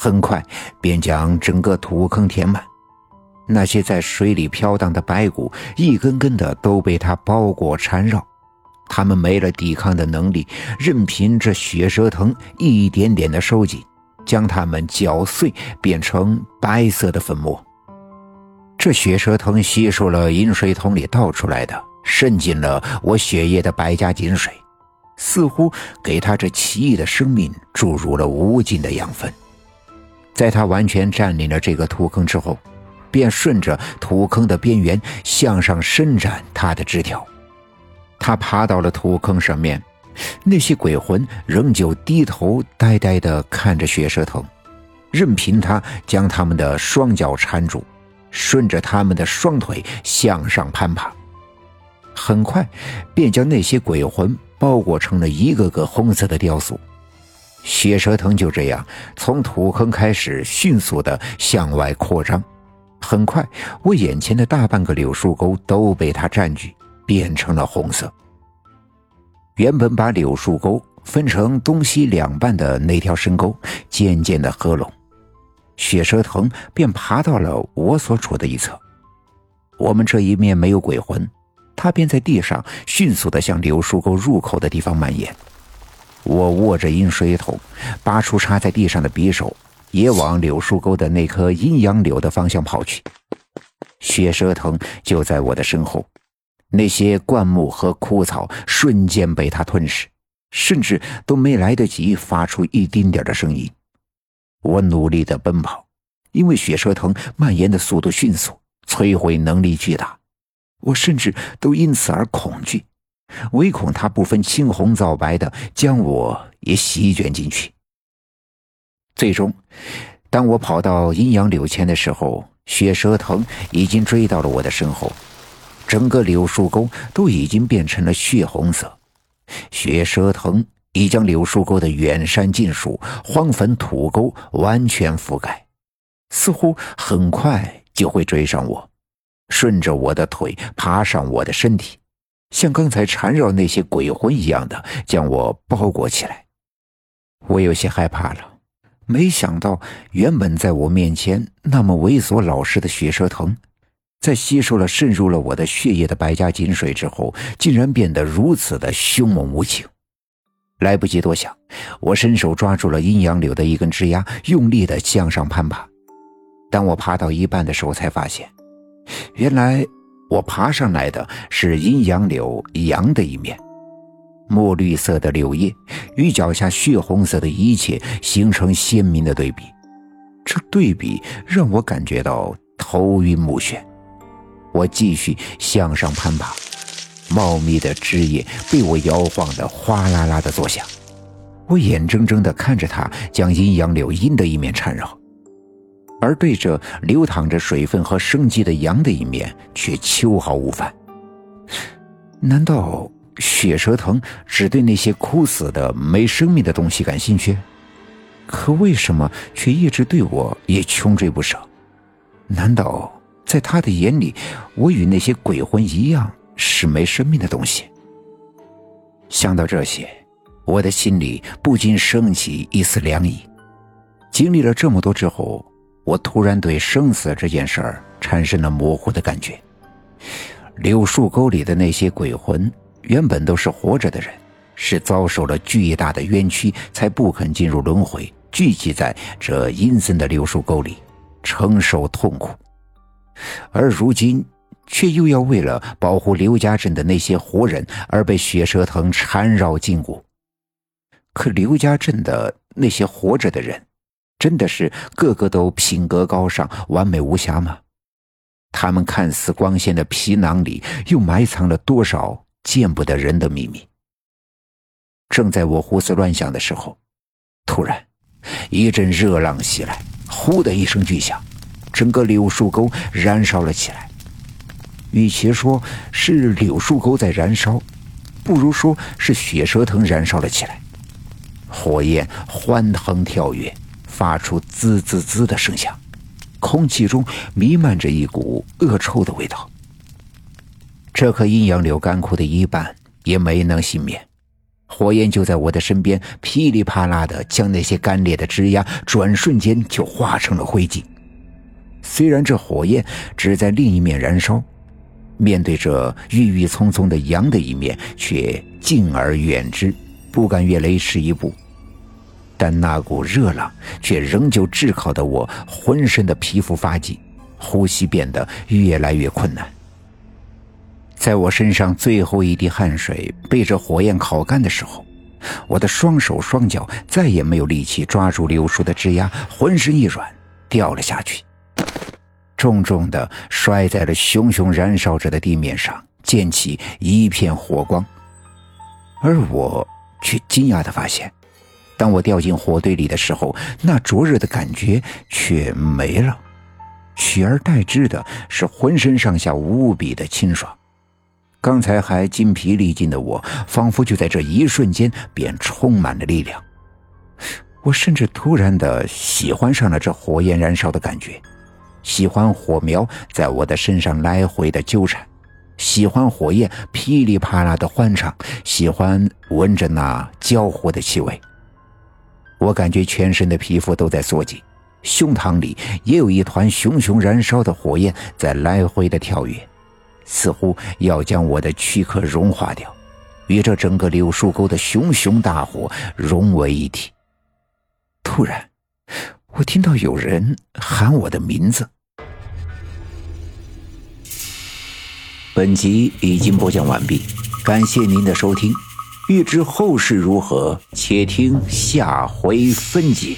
很快便将整个土坑填满。那些在水里飘荡的白骨，一根根的都被它包裹缠绕。它们没了抵抗的能力，任凭这血蛇藤一点点的收紧，将它们搅碎，变成白色的粉末。这血蛇藤吸收了饮水桶里倒出来的，渗进了我血液的白家井水，似乎给它这奇异的生命注入了无尽的养分。在他完全占领了这个土坑之后，便顺着土坑的边缘向上伸展他的枝条。他爬到了土坑上面，那些鬼魂仍旧低头呆呆地看着血蛇藤，任凭他将他们的双脚缠住，顺着他们的双腿向上攀爬。很快，便将那些鬼魂包裹成了一个个红色的雕塑。血蛇藤就这样从土坑开始迅速地向外扩张。很快，我眼前的大半个柳树沟都被它占据。变成了红色。原本把柳树沟分成东西两半的那条深沟渐渐的合拢，血蛇藤便爬到了我所处的一侧。我们这一面没有鬼魂，它便在地上迅速的向柳树沟入口的地方蔓延。我握着饮水桶，拔出插在地上的匕首，也往柳树沟的那棵阴阳柳的方向跑去。血蛇藤就在我的身后。那些灌木和枯草瞬间被它吞噬，甚至都没来得及发出一丁点的声音。我努力的奔跑，因为血蛇藤蔓延的速度迅速，摧毁能力巨大。我甚至都因此而恐惧，唯恐他不分青红皂白的将我也席卷进去。最终，当我跑到阴阳柳前的时候，血蛇藤已经追到了我的身后。整个柳树沟都已经变成了血红色，血蛇藤已将柳树沟的远山近树、荒坟土沟完全覆盖，似乎很快就会追上我，顺着我的腿爬上我的身体，像刚才缠绕那些鬼魂一样的将我包裹起来。我有些害怕了，没想到原本在我面前那么猥琐老实的血蛇藤。在吸收了渗入了我的血液的白家井水之后，竟然变得如此的凶猛无情。来不及多想，我伸手抓住了阴阳柳的一根枝丫，用力的向上攀爬。当我爬到一半的时候，才发现，原来我爬上来的是阴阳柳阳的一面。墨绿色的柳叶与脚下血红色的一切形成鲜明的对比，这对比让我感觉到头晕目眩。我继续向上攀爬，茂密的枝叶被我摇晃得哗啦啦的作响。我眼睁睁地看着它将阴阳柳阴的一面缠绕，而对着流淌着水分和生机的羊的一面却秋毫无犯。难道血蛇藤只对那些枯死的没生命的东西感兴趣？可为什么却一直对我也穷追不舍？难道？在他的眼里，我与那些鬼魂一样是没生命的东西。想到这些，我的心里不禁升起一丝凉意。经历了这么多之后，我突然对生死这件事儿产生了模糊的感觉。柳树沟里的那些鬼魂原本都是活着的人，是遭受了巨大的冤屈才不肯进入轮回，聚集在这阴森的柳树沟里，承受痛苦。而如今，却又要为了保护刘家镇的那些活人而被血蛇藤缠绕禁锢。可刘家镇的那些活着的人，真的是个个都品格高尚、完美无瑕吗？他们看似光鲜的皮囊里，又埋藏了多少见不得人的秘密？正在我胡思乱想的时候，突然，一阵热浪袭来，呼的一声巨响。整个柳树沟燃烧了起来。与其说是柳树沟在燃烧，不如说是血蛇藤燃烧了起来。火焰欢腾跳跃，发出滋滋滋的声响，空气中弥漫着一股恶臭的味道。这棵阴阳柳干枯的一半也没能幸免，火焰就在我的身边，噼里啪啦的将那些干裂的枝桠转瞬间就化成了灰烬。虽然这火焰只在另一面燃烧，面对着郁郁葱葱的阳的一面，却敬而远之，不敢越雷池一步。但那股热浪却仍旧炙烤的我浑身的皮肤发紧，呼吸变得越来越困难。在我身上最后一滴汗水被这火焰烤干的时候，我的双手双脚再也没有力气抓住柳树的枝桠，浑身一软，掉了下去，重重的摔在了熊熊燃烧着的地面上，溅起一片火光。而我却惊讶的发现。当我掉进火堆里的时候，那灼热的感觉却没了，取而代之的是浑身上下无比的清爽。刚才还筋疲力尽的我，仿佛就在这一瞬间便充满了力量。我甚至突然的喜欢上了这火焰燃烧的感觉，喜欢火苗在我的身上来回的纠缠，喜欢火焰噼里啪啦的欢唱，喜欢闻着那焦火的气味。我感觉全身的皮肤都在缩紧，胸膛里也有一团熊熊燃烧的火焰在来回的跳跃，似乎要将我的躯壳融化掉，与这整个柳树沟的熊熊大火融为一体。突然，我听到有人喊我的名字。本集已经播讲完毕，感谢您的收听。欲知后事如何，且听下回分解。